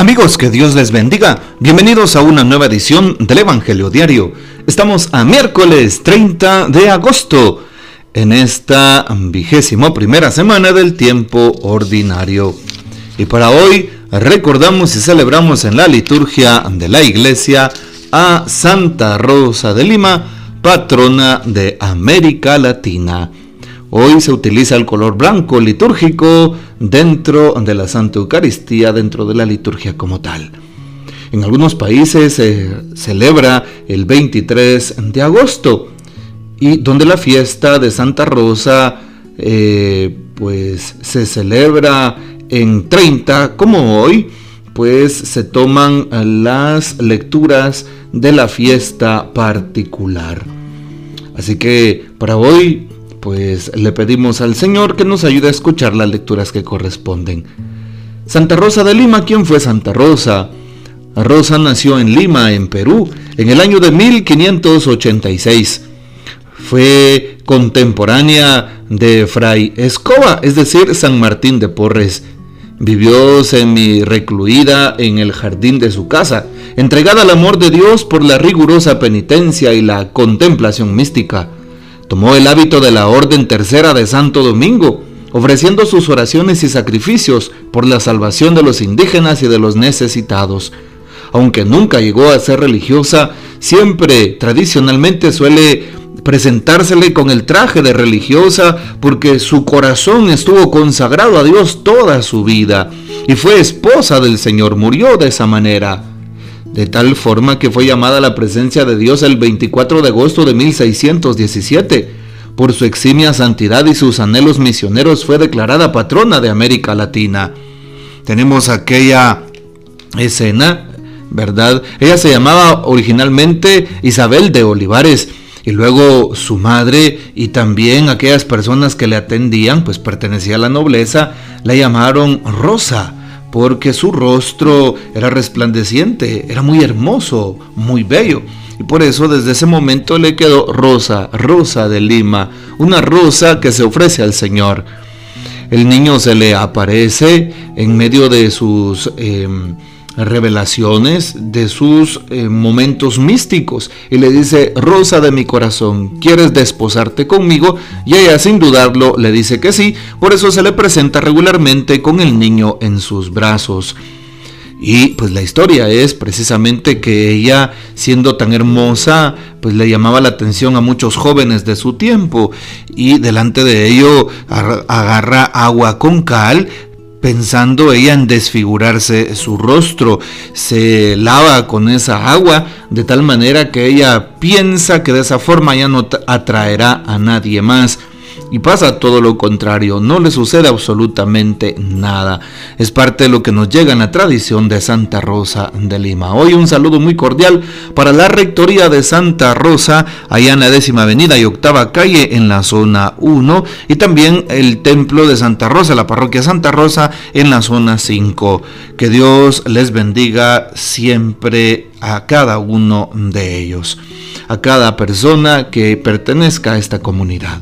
Amigos, que Dios les bendiga. Bienvenidos a una nueva edición del Evangelio Diario. Estamos a miércoles 30 de agosto, en esta vigésimo primera semana del tiempo ordinario. Y para hoy recordamos y celebramos en la liturgia de la iglesia a Santa Rosa de Lima, patrona de América Latina. Hoy se utiliza el color blanco litúrgico dentro de la Santa Eucaristía, dentro de la liturgia como tal. En algunos países se celebra el 23 de agosto y donde la fiesta de Santa Rosa eh, pues se celebra en 30 como hoy pues se toman las lecturas de la fiesta particular. Así que para hoy pues le pedimos al Señor que nos ayude a escuchar las lecturas que corresponden. Santa Rosa de Lima, ¿quién fue Santa Rosa? Rosa nació en Lima, en Perú, en el año de 1586. Fue contemporánea de Fray Escoba, es decir, San Martín de Porres. Vivió semi recluida en el jardín de su casa, entregada al amor de Dios por la rigurosa penitencia y la contemplación mística. Tomó el hábito de la Orden Tercera de Santo Domingo, ofreciendo sus oraciones y sacrificios por la salvación de los indígenas y de los necesitados. Aunque nunca llegó a ser religiosa, siempre tradicionalmente suele presentársele con el traje de religiosa porque su corazón estuvo consagrado a Dios toda su vida y fue esposa del Señor, murió de esa manera de tal forma que fue llamada a la presencia de Dios el 24 de agosto de 1617. Por su eximia santidad y sus anhelos misioneros fue declarada patrona de América Latina. Tenemos aquella escena, ¿verdad? Ella se llamaba originalmente Isabel de Olivares y luego su madre y también aquellas personas que le atendían, pues pertenecía a la nobleza, la llamaron Rosa porque su rostro era resplandeciente, era muy hermoso, muy bello. Y por eso desde ese momento le quedó Rosa, Rosa de Lima, una rosa que se ofrece al Señor. El niño se le aparece en medio de sus... Em, revelaciones de sus eh, momentos místicos y le dice, Rosa de mi corazón, ¿quieres desposarte conmigo? Y ella sin dudarlo le dice que sí, por eso se le presenta regularmente con el niño en sus brazos. Y pues la historia es precisamente que ella, siendo tan hermosa, pues le llamaba la atención a muchos jóvenes de su tiempo y delante de ello agarra agua con cal, pensando ella en desfigurarse su rostro, se lava con esa agua de tal manera que ella piensa que de esa forma ya no atraerá a nadie más. Y pasa todo lo contrario, no le sucede absolutamente nada. Es parte de lo que nos llega en la tradición de Santa Rosa de Lima. Hoy un saludo muy cordial para la Rectoría de Santa Rosa, allá en la décima avenida y octava calle en la zona 1. Y también el Templo de Santa Rosa, la parroquia Santa Rosa en la zona 5. Que Dios les bendiga siempre a cada uno de ellos, a cada persona que pertenezca a esta comunidad.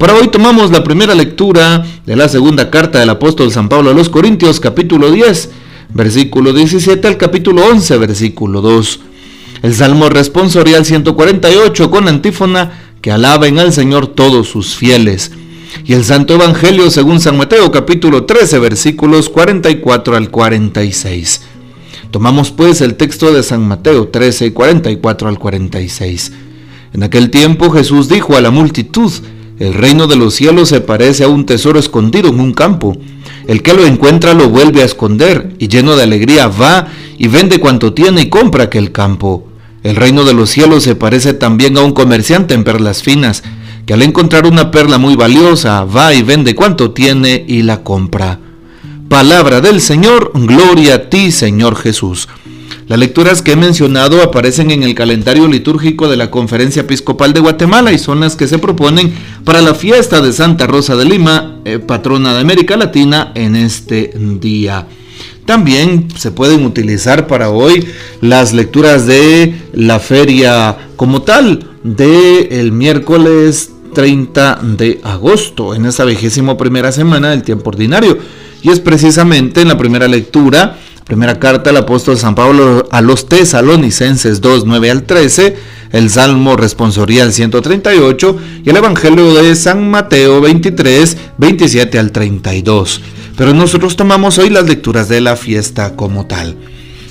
Para hoy tomamos la primera lectura de la segunda carta del apóstol San Pablo a los Corintios, capítulo 10, versículo 17 al capítulo 11, versículo 2. El Salmo responsorial 148 con antífona que alaben al Señor todos sus fieles. Y el Santo Evangelio según San Mateo capítulo 13 versículos 44 al 46. Tomamos pues el texto de San Mateo 13, 44 al 46. En aquel tiempo Jesús dijo a la multitud, el reino de los cielos se parece a un tesoro escondido en un campo. El que lo encuentra lo vuelve a esconder y lleno de alegría va y vende cuanto tiene y compra aquel campo. El reino de los cielos se parece también a un comerciante en perlas finas, que al encontrar una perla muy valiosa va y vende cuanto tiene y la compra. Palabra del Señor, gloria a ti Señor Jesús. Las lecturas que he mencionado aparecen en el calendario litúrgico de la Conferencia Episcopal de Guatemala y son las que se proponen para la fiesta de Santa Rosa de Lima, eh, patrona de América Latina, en este día. También se pueden utilizar para hoy las lecturas de la feria como tal, de el miércoles 30 de agosto, en esa vigésimo primera semana del tiempo ordinario. Y es precisamente en la primera lectura Primera carta del apóstol San Pablo a los tesalonicenses 2, 9 al 13, el Salmo responsorial 138 y el Evangelio de San Mateo 23, 27 al 32. Pero nosotros tomamos hoy las lecturas de la fiesta como tal.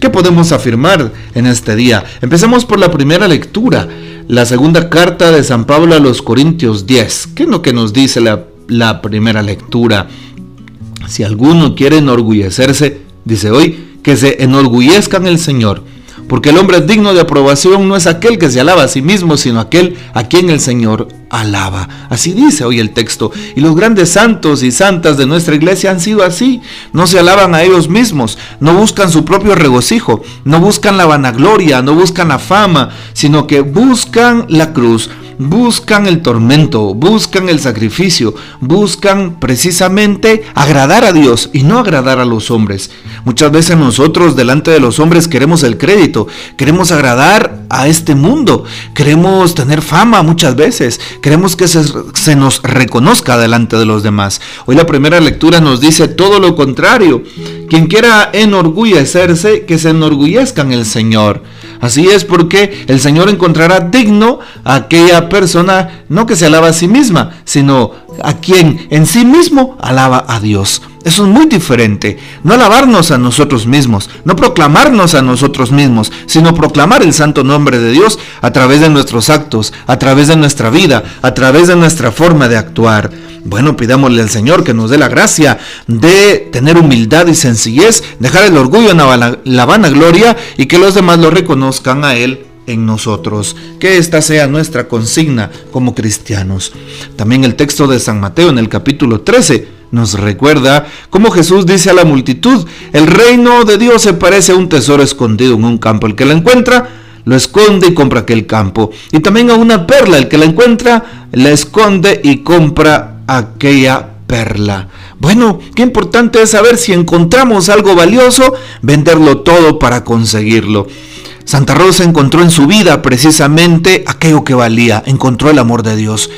¿Qué podemos afirmar en este día? Empecemos por la primera lectura, la segunda carta de San Pablo a los Corintios 10. ¿Qué es lo que nos dice la, la primera lectura? Si alguno quiere enorgullecerse, dice hoy, que se enorgullezcan el Señor porque el hombre digno de aprobación no es aquel que se alaba a sí mismo, sino aquel a quien el Señor alaba. Así dice hoy el texto. Y los grandes santos y santas de nuestra iglesia han sido así. No se alaban a ellos mismos, no buscan su propio regocijo, no buscan la vanagloria, no buscan la fama, sino que buscan la cruz buscan el tormento, buscan el sacrificio, buscan precisamente agradar a Dios y no agradar a los hombres. Muchas veces nosotros delante de los hombres queremos el crédito, queremos agradar a este mundo, queremos tener fama muchas veces, queremos que se, nos reconozca delante de los demás. Hoy la primera lectura nos dice todo lo contrario. Quien quiera enorgullecerse, que se enorgullezca en el Señor. Así es porque el Señor encontrará digno a aquella persona, no que se alaba a sí misma, sino a quien en sí mismo alaba a Dios. Eso es muy diferente. No alabarnos a nosotros mismos, no proclamarnos a nosotros mismos, sino proclamar el santo nombre de Dios a través de nuestros actos, a través de nuestra vida, a través de nuestra forma de actuar. Bueno, pidámosle al Señor que nos dé la gracia de tener humildad y sencillez, dejar el orgullo en la vanagloria y que los demás lo reconozcan a Él en nosotros. Que esta sea nuestra consigna como cristianos. También el texto de San Mateo en el capítulo 13 nos recuerda cómo Jesús dice a la multitud, el reino de Dios se parece a un tesoro escondido en un campo. El que lo encuentra, lo esconde y compra aquel campo. Y también a una perla, el que la encuentra, la esconde y compra aquella perla. Bueno, qué importante es saber si encontramos algo valioso, venderlo todo para conseguirlo. Santa Rosa encontró en su vida precisamente aquello que valía, encontró el amor de Dios,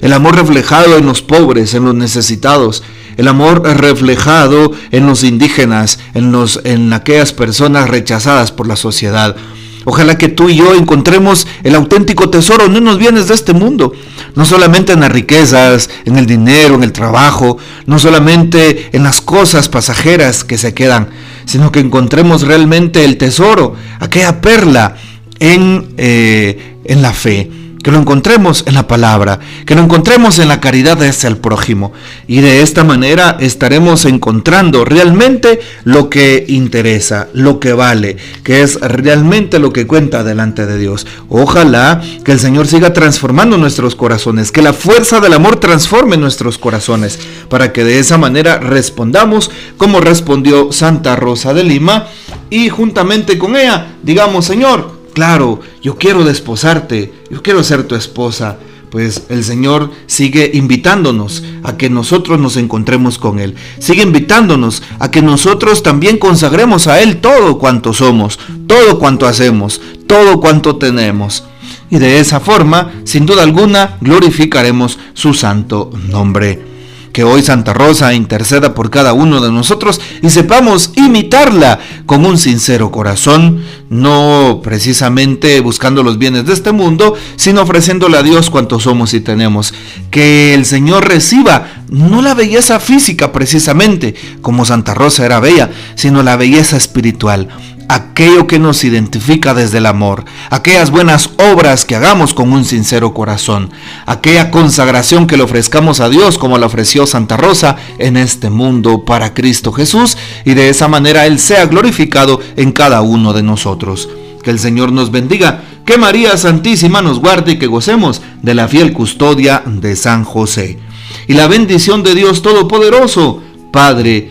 el amor reflejado en los pobres, en los necesitados, el amor reflejado en los indígenas, en, los, en aquellas personas rechazadas por la sociedad. Ojalá que tú y yo encontremos el auténtico tesoro, no nos bienes de este mundo, no solamente en las riquezas, en el dinero, en el trabajo, no solamente en las cosas pasajeras que se quedan, sino que encontremos realmente el tesoro, aquella perla en, eh, en la fe que lo encontremos en la palabra, que lo encontremos en la caridad hacia el prójimo. Y de esta manera estaremos encontrando realmente lo que interesa, lo que vale, que es realmente lo que cuenta delante de Dios. Ojalá que el Señor siga transformando nuestros corazones, que la fuerza del amor transforme nuestros corazones, para que de esa manera respondamos como respondió Santa Rosa de Lima y juntamente con ella digamos, Señor, claro, yo quiero desposarte, yo quiero ser tu esposa. Pues el Señor sigue invitándonos a que nosotros nos encontremos con Él. Sigue invitándonos a que nosotros también consagremos a Él todo cuanto somos, todo cuanto hacemos, todo cuanto tenemos. Y de esa forma, sin duda alguna, glorificaremos su santo nombre que hoy Santa Rosa interceda por cada uno de nosotros y sepamos imitarla con un sincero corazón, no precisamente buscando los bienes de este mundo, sino ofreciéndole a Dios cuanto somos y tenemos. Que el Señor reciba no la belleza física precisamente, como Santa Rosa era bella, sino la belleza espiritual aquello que nos identifica desde el amor, aquellas buenas obras que hagamos con un sincero corazón, aquella consagración que le ofrezcamos a Dios como la ofreció Santa Rosa en este mundo para Cristo Jesús y de esa manera Él sea glorificado en cada uno de nosotros. Que el Señor nos bendiga, que María Santísima nos guarde y que gocemos de la fiel custodia de San José. Y la bendición de Dios Todopoderoso, Padre,